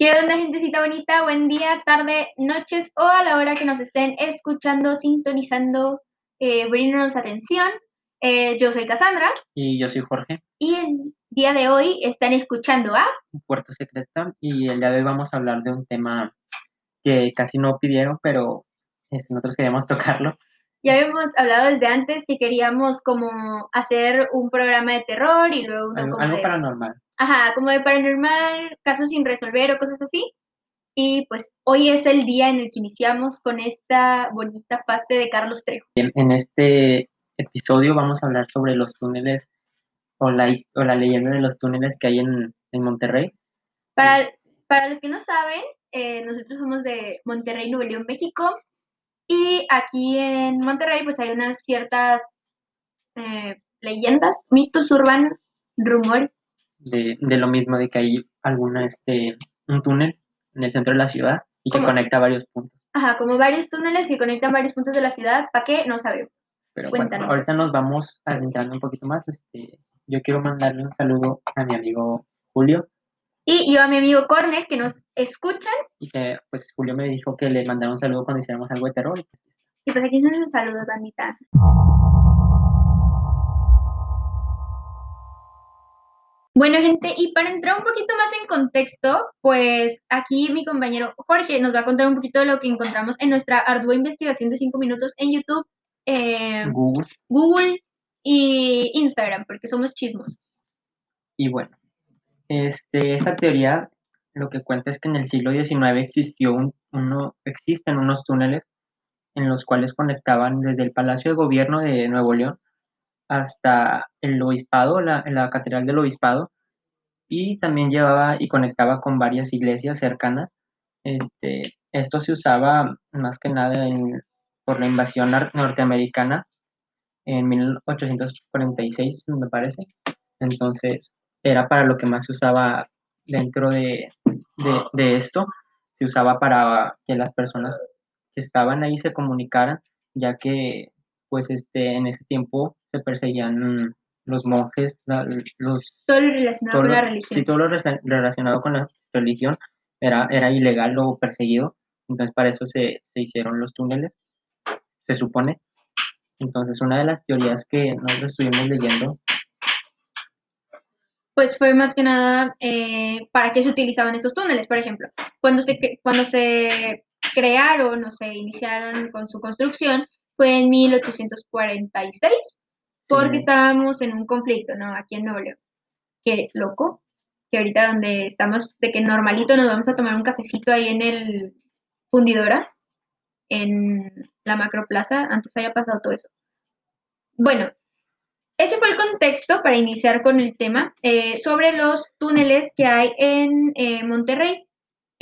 ¿Qué onda, gentecita bonita? Buen día, tarde, noches o a la hora que nos estén escuchando, sintonizando, eh, brindándonos atención. Eh, yo soy Cassandra Y yo soy Jorge, y el día de hoy están escuchando a... Puerto Secreta, y el día de hoy vamos a hablar de un tema que casi no pidieron, pero este, nosotros queríamos tocarlo. Ya habíamos hablado desde antes que queríamos como hacer un programa de terror y luego uno Algo, como algo de- paranormal. Ajá, como de paranormal, casos sin resolver o cosas así. Y pues hoy es el día en el que iniciamos con esta bonita fase de Carlos Trejo. En, en este episodio vamos a hablar sobre los túneles o la, o la leyenda de los túneles que hay en, en Monterrey. Para, para los que no saben, eh, nosotros somos de Monterrey, Nuevo León, México. Y aquí en Monterrey pues hay unas ciertas eh, leyendas, mitos urbanos, rumores. De, de lo mismo, de que hay alguna, este, un túnel en el centro de la ciudad y que conecta varios puntos. Ajá, como varios túneles que conectan varios puntos de la ciudad. ¿Para qué? No sabemos. Pero bueno, Cuéntanos. ahorita nos vamos adentrando un poquito más. Este, yo quiero mandarle un saludo a mi amigo Julio, Y yo a mi amigo Cornet, que nos escuchan. y que pues Julio me dijo que le mandara un saludo cuando hiciéramos algo de terror. Y pues aquí nos un saludo, bandita. Bueno, gente, y para entrar un poquito más en contexto, pues aquí mi compañero Jorge nos va a contar un poquito de lo que encontramos en nuestra ardua investigación de 5 minutos en YouTube, eh, Google. Google y Instagram, porque somos chismos. Y bueno, este, esta teoría lo que cuenta es que en el siglo XIX existió un, uno, existen unos túneles en los cuales conectaban desde el Palacio de Gobierno de Nuevo León hasta el obispado, la, la catedral del obispado, y también llevaba y conectaba con varias iglesias cercanas. Este, esto se usaba más que nada por la invasión norteamericana en 1846, me parece. Entonces, era para lo que más se usaba dentro de, de, de esto. Se usaba para que las personas que estaban ahí se comunicaran, ya que pues este en ese tiempo se perseguían los monjes, la- los Todo lo relacionado todo con lo- la sí, religión. todo lo rela- relacionado con la religión era, era ilegal o perseguido, entonces para eso se, se hicieron los túneles, se supone. Entonces una de las teorías que nosotros estuvimos leyendo Pues fue más que nada eh, para qué se utilizaban estos túneles, por ejemplo. Cuando se, cuando se crearon o se iniciaron con su construcción fue en 1846, porque estábamos en un conflicto, ¿no? Aquí en Nuevo León. Qué loco, que ahorita donde estamos, de que normalito nos vamos a tomar un cafecito ahí en el fundidora, en la macroplaza, antes haya pasado todo eso. Bueno, ese fue el contexto para iniciar con el tema eh, sobre los túneles que hay en eh, Monterrey.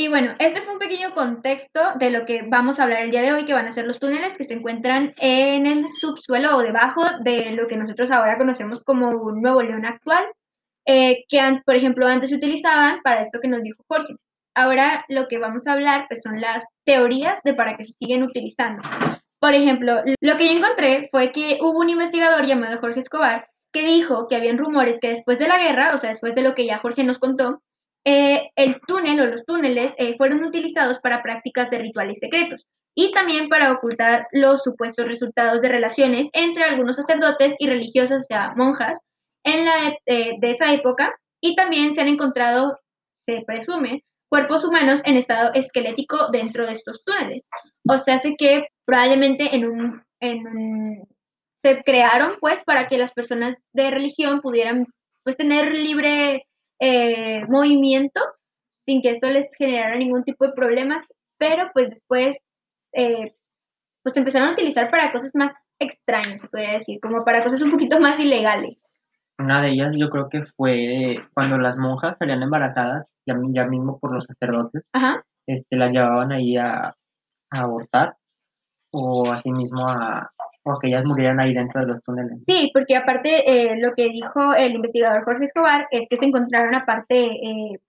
Y bueno, este fue un pequeño contexto de lo que vamos a hablar el día de hoy, que van a ser los túneles que se encuentran en el subsuelo o debajo de lo que nosotros ahora conocemos como un Nuevo León actual, eh, que por ejemplo antes se utilizaban para esto que nos dijo Jorge. Ahora lo que vamos a hablar pues, son las teorías de para qué se siguen utilizando. Por ejemplo, lo que yo encontré fue que hubo un investigador llamado Jorge Escobar que dijo que habían rumores que después de la guerra, o sea, después de lo que ya Jorge nos contó, eh, el túnel o los túneles eh, fueron utilizados para prácticas de rituales secretos y también para ocultar los supuestos resultados de relaciones entre algunos sacerdotes y religiosas, o sea, monjas, en la, eh, de esa época. Y también se han encontrado, se presume, cuerpos humanos en estado esquelético dentro de estos túneles. O sea, hace que probablemente en un, en se crearon pues para que las personas de religión pudieran pues tener libre eh, movimiento sin que esto les generara ningún tipo de problemas, pero pues después eh, pues se empezaron a utilizar para cosas más extrañas, se podría decir, como para cosas un poquito más ilegales. Una de ellas yo creo que fue cuando las monjas salían embarazadas, ya, ya mismo por los sacerdotes, Ajá. este, las llevaban ahí a, a abortar o asimismo a, o que ellas murieran ahí dentro de los túneles. Sí, porque aparte eh, lo que dijo el investigador Jorge Escobar es que se encontraron aparte eh,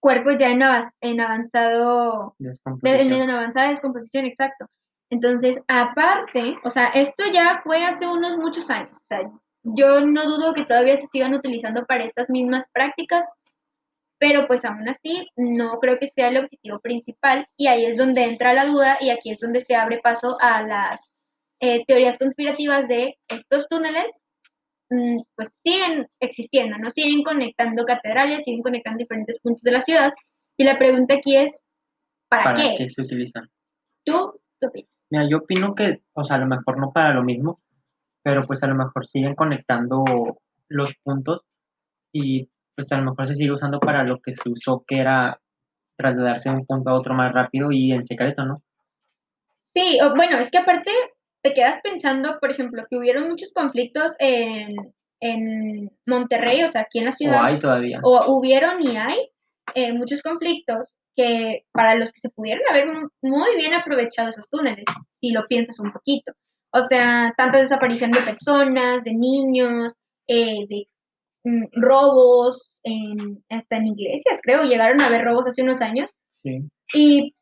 cuerpos ya en, en avanzado de, en avanzada descomposición, exacto. Entonces, aparte, o sea, esto ya fue hace unos muchos años. O sea, yo no dudo que todavía se sigan utilizando para estas mismas prácticas, pero pues aún así no creo que sea el objetivo principal y ahí es donde entra la duda y aquí es donde se abre paso a las eh, teorías conspirativas de estos túneles mm, pues siguen existiendo, ¿no? Siguen conectando catedrales, siguen conectando diferentes puntos de la ciudad y la pregunta aquí es, ¿para, ¿Para qué? qué se utilizan? ¿Tú qué opinas? Mira, yo opino que, o sea, a lo mejor no para lo mismo, pero pues a lo mejor siguen conectando los puntos y pues a lo mejor se sigue usando para lo que se usó, que era trasladarse de un punto a otro más rápido y en secreto, ¿no? Sí, o- bueno, es que aparte te quedas pensando, por ejemplo, que hubieron muchos conflictos en, en Monterrey, o sea, aquí en la O ciudad, hay todavía. o hubieron y hay eh, muchos conflictos que para los que se pudieron haber mu- muy bien aprovechado esos túneles, si lo piensas un poquito. O sea, tanta desaparición de personas, de niños, eh, de robos, en, hasta en iglesias, creo, llegaron a haber robos hace unos años. Sí. Y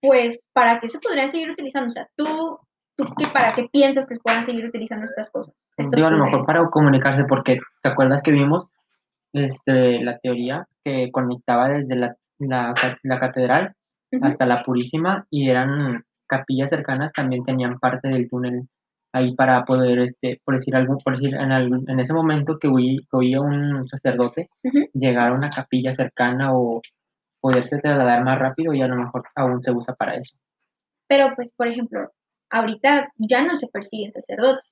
pues, ¿para qué se podrían seguir utilizando? O sea, tú, tú qué, ¿para qué piensas que se puedan seguir utilizando estas cosas? Estos Digo, a lo mejor para comunicarse, porque ¿te acuerdas que vimos este, la teoría que conectaba desde la, la, la catedral hasta la Purísima y eran capillas cercanas, también tenían parte del túnel ahí para poder, este, por decir algo, por decir, en, algún- en ese momento que huí- que oía un sacerdote, llegar a una capilla cercana o poderse trasladar más rápido y a lo mejor aún se usa para eso. Pero, pues, por ejemplo, ahorita ya no se persiguen sacerdotes.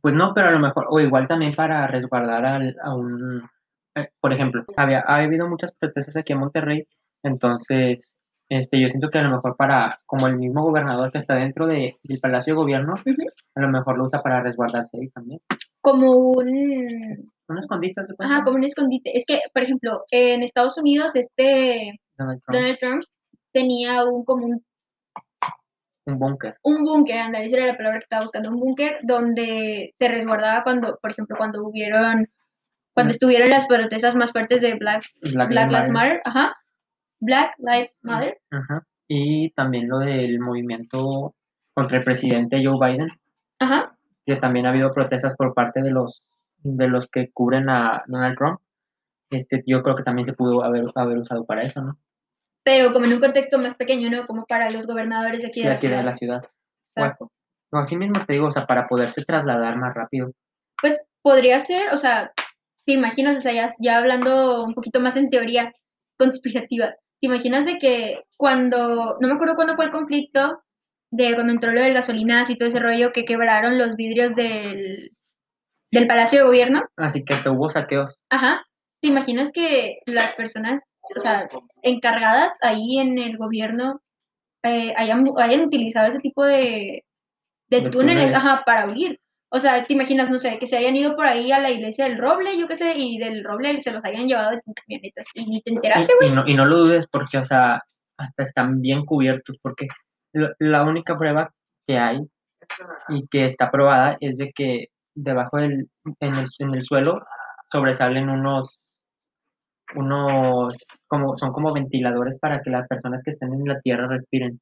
Pues no, pero a lo mejor, o igual también para resguardar al- a un, eh, por ejemplo, había, ha habido muchas protestas aquí en Monterrey, entonces, este, yo siento que a lo mejor para, como el mismo gobernador que está dentro de, del Palacio de Gobierno, a lo mejor lo usa para resguardarse ahí también. Como un, Un escondite, ¿te ajá, como un escondite. Es que, por ejemplo, en Estados Unidos, este Donald Trump, Donald Trump tenía un, como un un búnker. un búnker, anda, esa era la palabra que estaba buscando, un búnker donde se resguardaba cuando, por ejemplo, cuando hubieron, cuando estuvieron las protestas más fuertes de Black, Black Black Lives Lives Matter, ajá, Black Lives Matter, Ajá. Y también lo del movimiento contra el presidente Joe Biden, ajá, que también ha habido protestas por parte de los de los que cubren a Donald Trump. Este, yo creo que también se pudo haber, haber usado para eso, ¿no? pero como en un contexto más pequeño, ¿no? Como para los gobernadores de aquí Sí, de la aquí ciudad. de la ciudad. Exacto. No, así mismo te digo, o sea, para poderse trasladar más rápido. Pues podría ser, o sea, te imaginas, o sea, ya, ya hablando un poquito más en teoría conspirativa, te imaginas de que cuando, no me acuerdo cuándo fue el conflicto, de cuando entró lo del gasolinazo y todo ese rollo, que quebraron los vidrios del, del Palacio de Gobierno, Así que hasta hubo saqueos. ajá, te imaginas que las personas, o sea, encargadas ahí en el gobierno eh, hayan, hayan utilizado ese tipo de, de De túneles, túneles. ajá, para huir. O sea, te imaginas, no sé, que se hayan ido por ahí a la iglesia del Roble, yo qué sé, y del Roble se los hayan llevado en camionetas y ni te enteraste, güey. y no, y no lo dudes porque, o sea, hasta están bien cubiertos, porque la, la única prueba que hay y que está probada es de que debajo del, en el, en el suelo sobresalen unos, unos, como, son como ventiladores para que las personas que estén en la tierra respiren,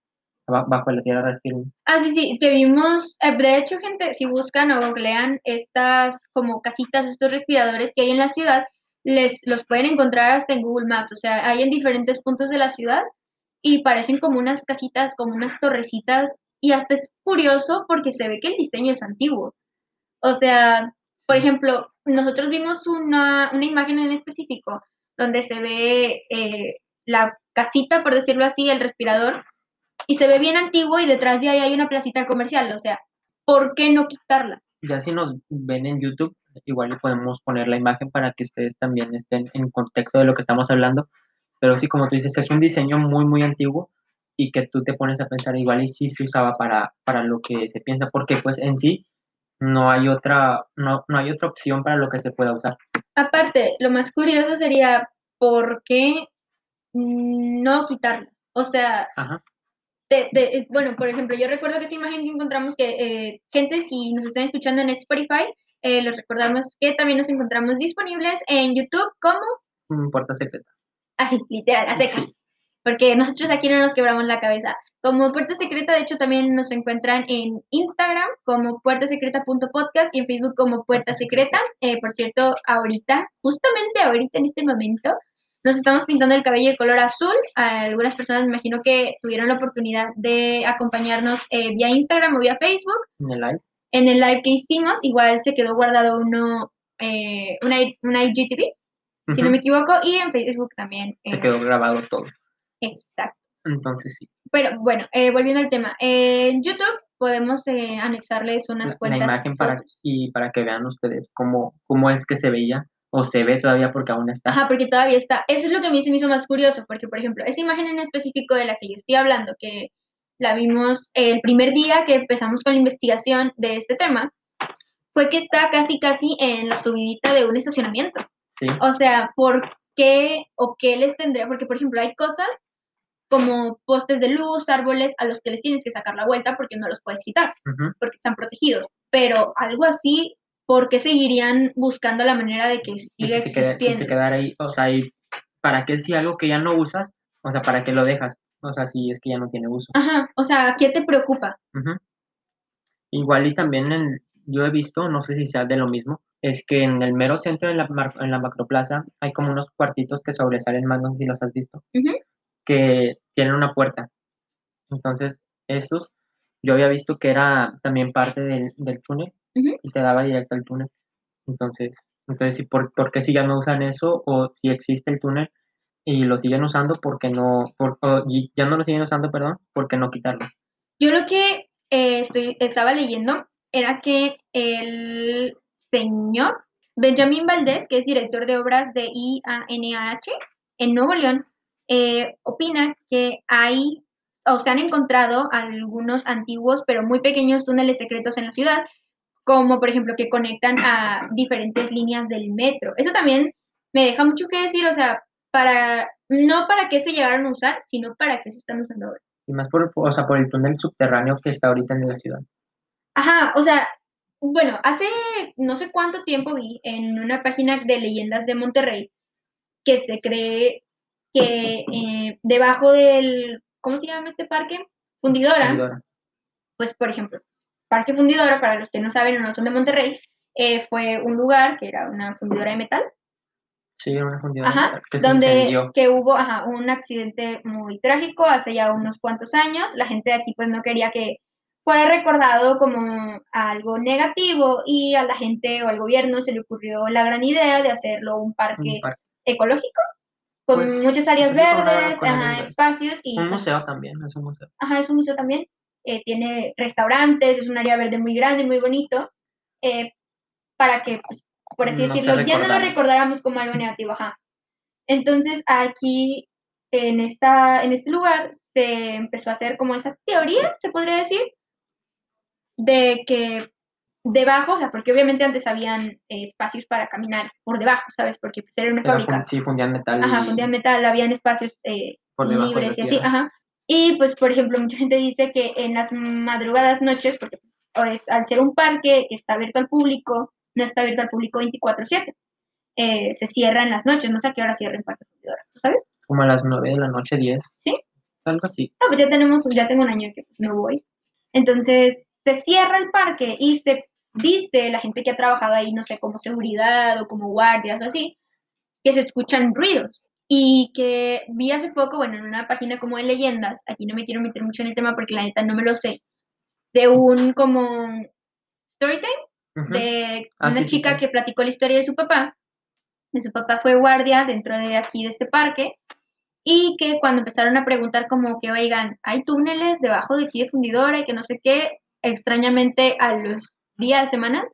bajo la tierra. Ah, sí, sí, que vimos, eh, de hecho, gente, si buscan o googlean estas como casitas, estos respiradores que hay en la ciudad, les los pueden encontrar hasta en Google Maps, o sea, hay en diferentes puntos de la ciudad y parecen como unas casitas, como unas torrecitas, y hasta es curioso porque se ve que el diseño es antiguo. O sea, por ejemplo, nosotros vimos una, una imagen en específico donde se ve eh, la casita, por decirlo así, el respirador, y se ve bien antiguo y detrás de ahí hay una placita comercial. O sea, ¿por qué no quitarla? Ya si nos ven en YouTube, igual le podemos poner la imagen para que ustedes también estén en contexto de lo que estamos hablando. Pero sí, como tú dices, es un diseño muy, muy antiguo y que tú te pones a pensar igual y sí se usaba para, para lo que se piensa, porque pues en sí no hay otra, no, no hay otra opción para lo que se pueda usar. Aparte, lo más curioso sería, ¿por qué no quitarla? O sea, Ajá. De- de- bueno, por ejemplo, yo recuerdo que esa imagen que encontramos que eh, gente, si nos están escuchando en Spotify, eh, les recordamos que también nos encontramos disponibles en YouTube como Mm, Puerta secreta. así, literal, a secas. Sí. Porque nosotros aquí no nos quebramos la cabeza. Como Puerta Secreta, de hecho, también nos encuentran en Instagram como puertasecreta.podcast y en Facebook como Puerta Secreta. Eh, por cierto, ahorita, justamente ahorita en este momento, nos estamos pintando el cabello de color azul. Algunas personas me imagino que tuvieron la oportunidad de acompañarnos eh, vía Instagram o vía Facebook. En el live. En el live que hicimos, igual se quedó guardado uno, eh, una, una IGTV, si no me equivoco, y en Facebook también. se quedó grabado todo. Exacto. Entonces sí. Pero bueno, eh, volviendo al tema. en YouTube podemos anexarles unas cuentas. La imagen para, y para que vean ustedes cómo, cómo es que se veía o se ve todavía porque aún está. Ajá, porque todavía está. Eso es lo que a mí se me hizo más curioso, porque por ejemplo, esa imagen en específico de la que yo estoy hablando, que la vimos el primer día que empezamos con la investigación de este tema, fue que está casi casi en la subidita de un estacionamiento. Sí. O sea, ¿por qué o qué les tendría? Porque por ejemplo, hay cosas como postes de luz, árboles a los que les tienes que sacar la vuelta porque no los puedes quitar, porque están protegidos. Pero algo así ¿por qué seguirían buscando la manera de que siga si existiendo? Si se quedara ahí, o sea, ¿para qué si algo que ya no usas? O sea, ¿para qué lo dejas? O sea, si es que ya no tiene uso. Ajá, o sea, ¿qué te preocupa? Igual y también en, yo he visto, no sé si sea de lo mismo, es que en el mero centro de la, en la macroplaza hay como unos cuartitos que sobresalen más, no sé si los has visto, que tienen una puerta. Entonces, esos, yo había visto que era también parte del, del túnel y te daba directo al túnel. Entonces, entonces ¿por, ¿por qué si ya no usan eso? O si existe el túnel y lo siguen usando, porque no, por, ya no lo siguen usando, perdón, ¿por qué no quitarlo? Yo lo que eh, estoy, estaba leyendo era que el señor Benjamín Valdés, que es director de obras de IANAH en Nuevo León, eh, opina que hay o se han encontrado algunos antiguos pero muy pequeños túneles secretos en la ciudad como por ejemplo que conectan a diferentes líneas del metro. Eso también me deja mucho que decir, o sea, para no para qué se llegaron a usar, sino para qué se están usando ahora. Y más por, o sea, por el túnel subterráneo que está ahorita en la ciudad. Ajá, o sea, bueno, hace no sé cuánto tiempo vi en una página de leyendas de Monterrey que se cree que eh, debajo del, ¿cómo se llama este parque? Fundidora. Fundidora. Pues, por ejemplo, Parque Fundidora, para los que no saben o no son de Monterrey, eh, fue un lugar que era una fundidora de metal. Sí, una fundidora ajá, que donde que hubo ajá, un accidente muy trágico hace ya unos cuantos años. La gente de aquí pues no quería que fuera recordado como algo negativo y a la gente o al gobierno se le ocurrió la gran idea de hacerlo un parque, ecológico con pues, muchas áreas verdes, ajá, espacios y un museo también, es un museo. Ajá, es un museo también. Eh, tiene restaurantes, es un área verde muy grande, muy bonito, eh, para que, pues, por así decirlo, ya no lo recordáramos como algo negativo, ajá. Entonces, aquí, en, esta, en este lugar, se empezó a hacer como esa teoría, se podría decir, de que debajo, o sea, porque obviamente antes habían espacios para caminar por debajo, ¿sabes? Porque pues, era una fábrica. Sí, fundían metal. Ajá, fundían metal, habían espacios eh, libres y así, ajá. Y pues, por ejemplo, mucha gente dice que en las madrugadas noches, porque pues, al ser un parque que está abierto al público, no está abierto al público 24/7, eh, se cierra en las noches, no sé a qué hora cierra el parque ¿tú sabes? Como a las 9 de la noche, 10. ¿Sí? Algo así. No, pues ya tenemos, ya tengo un año que pues, no voy. Entonces, se cierra el parque y se dice la gente que ha trabajado ahí, no sé, como seguridad o como guardias o así, que se escuchan ruidos y que vi hace poco, bueno, en una página como de leyendas, aquí no me quiero meter mucho en el tema porque la neta no me lo sé, de un como storytime de ah, una chica que platicó la historia de su papá, de su papá fue guardia dentro de aquí de este parque y que cuando empezaron a preguntar como que, oigan, hay túneles debajo de aquí de fundidora y que no sé qué, extrañamente a los días, semanas,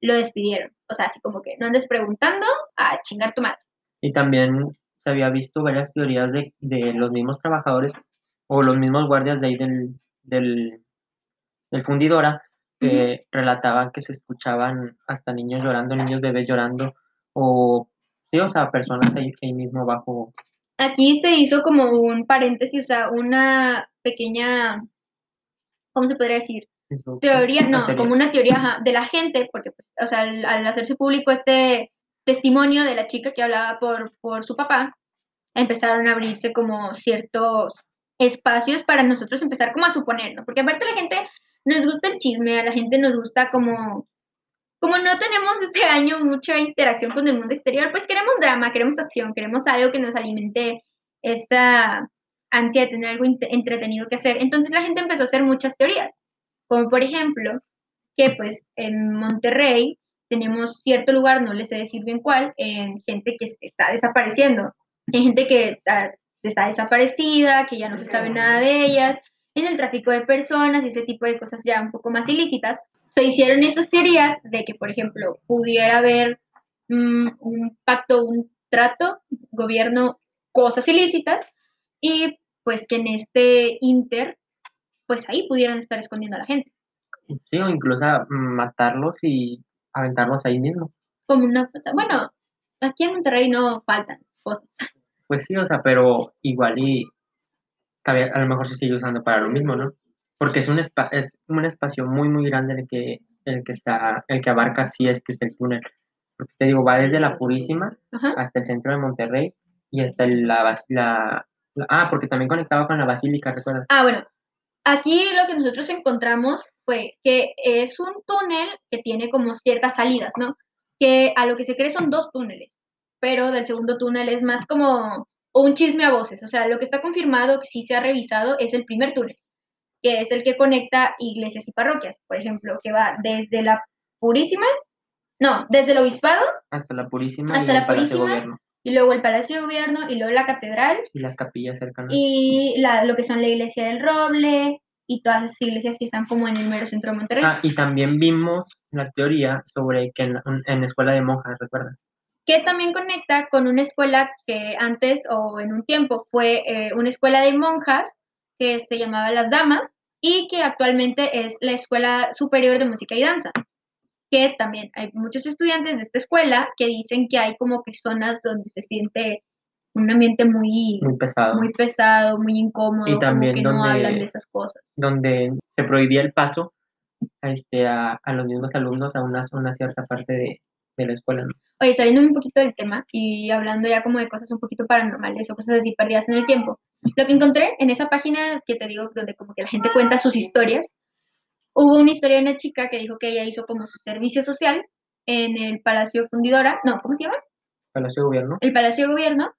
lo despidieron. O sea, así como que no andes preguntando a chingar tu madre. Y también se había visto varias teorías de, los mismos trabajadores o los mismos guardias de ahí del, del, fundidora que relataban que se escuchaban hasta niños llorando, niños bebés llorando o sí, o sea, personas ahí, ahí mismo bajo. Aquí se hizo como un paréntesis, o sea, una pequeña, ¿cómo se podría decir? Teoría, no, como una teoría de la gente, porque, pues, o sea, al hacerse público este testimonio de la chica que hablaba por, por su papá, empezaron a abrirse como ciertos espacios para nosotros empezar como a suponer, ¿no? Porque aparte la gente nos gusta el chisme, a la gente nos gusta como como no tenemos este año mucha interacción con el mundo exterior, pues queremos drama, queremos acción, queremos algo que nos alimente esta ansia de tener algo entretenido que hacer. Entonces la gente empezó a hacer muchas teorías, como por ejemplo que pues en Monterrey tenemos cierto lugar, no les sé decir bien cuál, en gente que se está desapareciendo, hay gente que está, está desaparecida, que ya no se sabe nada de ellas, en el tráfico de personas y ese tipo de cosas ya un poco más ilícitas, se hicieron estas teorías de que, por ejemplo, pudiera haber mm, un pacto, un trato, gobierno, cosas ilícitas, y pues que en este inter, pues ahí pudieran estar escondiendo a la gente. Sí, o incluso matarlos y aventarlos ahí mismo. Como una Bueno, aquí en Monterrey no faltan cosas. Pues sí, o sea, pero igual y a lo mejor se sigue usando para lo mismo, ¿no? Porque es un, es un espacio muy, muy grande el que, el que está, el que abarca si es que es el túnel. Porque te digo, va desde la Purísima hasta el centro de Monterrey y hasta la, la, Ah, porque también conectaba con la Basílica, ¿recuerdas? Ah, bueno. Aquí lo que nosotros encontramos fue que es un túnel que tiene como ciertas salidas, ¿no? Que a lo que se cree son dos túneles, pero del segundo túnel es más como un chisme a voces. O sea, lo que está confirmado, que sí se ha revisado, es el primer túnel, que es el que conecta iglesias y parroquias, por ejemplo, que va desde la Purísima, no, desde el Obispado. Hasta la Purísima hasta y la Purísima, y luego el Palacio de Gobierno, y luego la Catedral. Y las capillas cercanas. Y la, lo que son la Iglesia del Roble, y todas esas iglesias que están como en el mero centro de Monterrey. Ah, y también vimos la teoría sobre que en, en escuela de monjas, ¿recuerdas? Que también conecta con una escuela que antes o en un tiempo fue eh, una escuela de monjas que se llamaba Las Damas y que actualmente es la Escuela Superior de Música y Danza que también hay muchos estudiantes de esta escuela que dicen que hay como que zonas donde se siente un ambiente muy, muy pesado, muy, pesado, muy incómodo, y también que donde, no hablan de esas cosas. Donde se prohibía el paso a, este, a, los mismos alumnos a una, una cierta parte de, la escuela. Oye, saliendo un poquito del tema y hablando ya como de cosas un poquito paranormales o cosas así perdidas en el tiempo, lo que encontré en esa página que te digo, donde como que la gente cuenta sus historias, hubo una historia de una chica que dijo que ella hizo como su servicio social en el Palacio Fundidora, no, ¿cómo se llama? Palacio de Gobierno. El Palacio de Gobierno,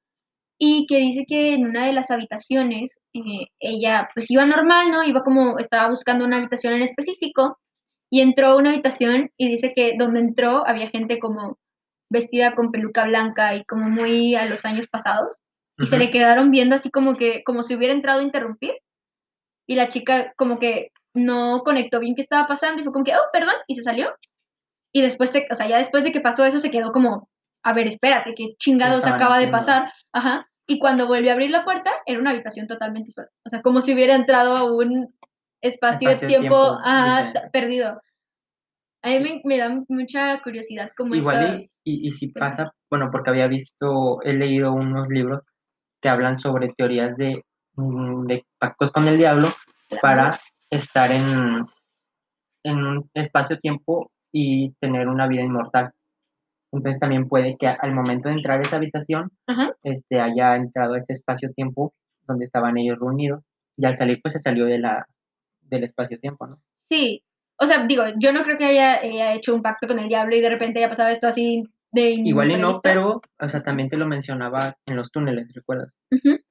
y que dice que en una de las habitaciones eh, ella pues iba normal, ¿no? Iba como, estaba buscando una habitación en específico y entró a una habitación y dice que donde entró había gente como vestida con peluca blanca y como muy a los años pasados y se le quedaron viendo así como que como si hubiera entrado a interrumpir y la chica como que no conectó bien qué estaba pasando y fue como que, oh, perdón, y se salió. Y después, o sea, ya después de que pasó eso, se quedó como, a ver, espérate, qué chingados acaba de pasar. Ajá. Y cuando volvió a abrir la puerta, era una habitación totalmente sola. O sea, como si hubiera entrado a un espacio, de tiempo, perdido. A mí me, da mucha curiosidad como Igual y, y, si pasa, bueno, porque había visto, he leído unos libros que hablan sobre teorías de, mm, de pactos con el diablo para estar en, en un espacio-tiempo y tener una vida inmortal. Entonces también puede que al momento de entrar a esa habitación este, haya entrado a ese espacio-tiempo donde estaban ellos reunidos y al salir pues se salió de la, del espacio-tiempo, ¿no? Sí, o sea, digo, yo no creo que haya, hecho un pacto con el diablo y de repente haya pasado esto así de... Igual y no, pero, o sea, también te lo mencionaba en los túneles, ¿recuerdas? Que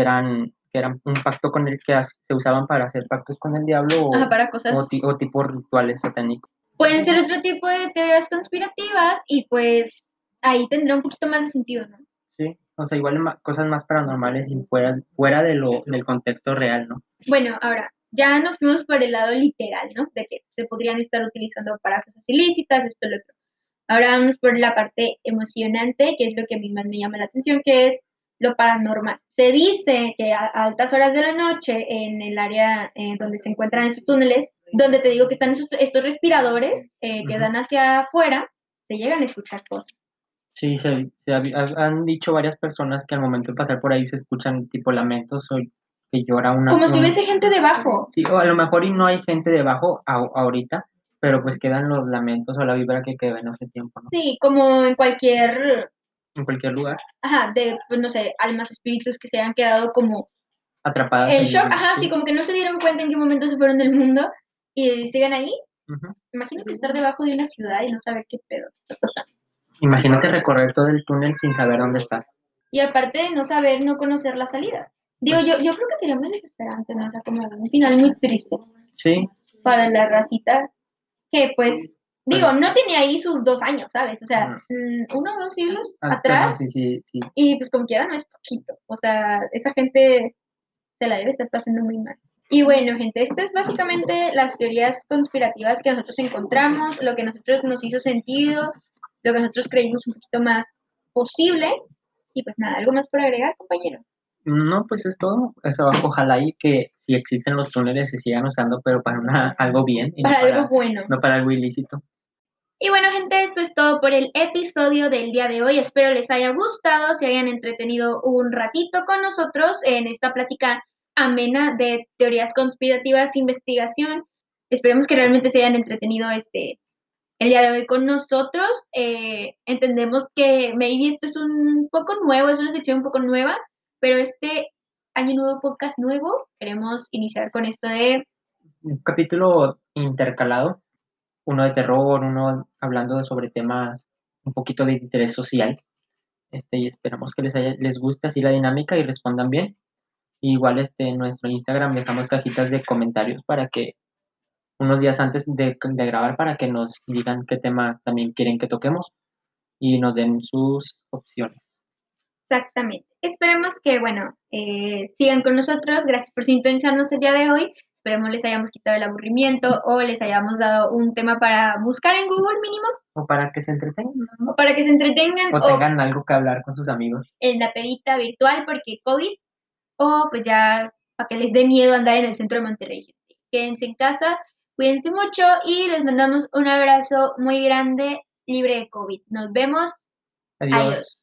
eran que eran un pacto con el que se usaban para hacer pactos con el diablo o, para cosas... o, tipo rituales satánicos. Pueden ser otro tipo de teorías conspirativas y pues ahí tendrá un poquito más de sentido, ¿no? Sí, o sea, igual cosas más paranormales y fuera, fuera de lo, del contexto real, ¿no? Bueno, ahora, ya nos fuimos por el lado literal, ¿no? De que se podrían estar utilizando para cosas ilícitas, esto, lo otro. Ahora vamos por la parte emocionante, que es lo que a mí más me llama la atención, que es lo paranormal. Se dice que a altas horas de la noche, en el área eh, donde se encuentran esos túneles, donde te digo que están estos respiradores eh, que dan hacia afuera, se llegan a escuchar cosas. Sí, se, han dicho varias personas que al momento de pasar por ahí se escuchan tipo lamentos o que llora una... Como si hubiese gente debajo. Sí, o a lo mejor y no hay gente debajo ahorita, pero pues quedan los lamentos o la vibra que quedó en ese tiempo, ¿no? Sí, como en cualquier en cualquier lugar. Ajá, de, pues no sé, almas, espíritus que se han quedado como atrapadas. En shock, ajá, sí. como que no se dieron cuenta en qué momento se fueron del mundo y siguen ahí. Imagínate estar debajo de una ciudad y no saber qué pedo está pasando. Imagínate recorrer todo el túnel sin saber dónde estás. Y aparte de no saber, no conocer la salida. Digo, yo, yo creo que sería muy desesperante, ¿no? O sea, como un final muy triste Sí, para la racita que, pues, digo, no tenía ahí sus dos años, ¿sabes? O sea, mm, uno o dos siglos ah, atrás sí, sí, sí. y pues como quiera no es poquito. O sea, esa gente se la debe estar pasando muy mal. Y bueno, gente, estas es básicamente las teorías conspirativas que nosotros encontramos, lo que a nosotros nos hizo sentido, lo que nosotros creímos un poquito más posible. Y pues nada, ¿algo más por agregar, compañero? No, pues es todo. O sea, ojalá y que si existen los túneles se sigan usando, pero para una- algo bien y no Para para, algo bueno. no para algo ilícito. Y bueno, gente, esto es todo por el episodio del día de hoy. Espero les haya gustado, se hayan entretenido un ratito con nosotros en esta plática amena de teorías conspirativas, investigación. Esperemos que realmente se hayan entretenido este el día de hoy con nosotros. Eh, entendemos que maybe esto es un poco nuevo, es una sección un poco nueva, pero este año nuevo, podcast nuevo, queremos iniciar con esto de Un capítulo intercalado, uno de terror, uno hablando sobre temas un poquito de interés social. Este, y esperamos que les, haya- les guste así la dinámica y respondan bien. Igual este, en nuestro Instagram dejamos cajitas de comentarios para que unos días antes de, de grabar para que nos digan qué tema también quieren que toquemos y nos den sus opciones. Exactamente. Esperemos que, bueno, eh, sigan con nosotros. Gracias por sintonizarnos el día de hoy. Esperemos les hayamos quitado el aburrimiento o les hayamos dado un tema para buscar en Google mínimo O para que se entretengan ¿no? o para que se entretengan o o, tengan algo que hablar con sus amigos. en la pedita virtual porque COVID o pues ya para que les dé miedo andar en el centro de Monterrey. gente. Quédense en casa, cuídense mucho y les mandamos un abrazo muy grande libre de COVID. Nos vemos. Adiós. Adiós.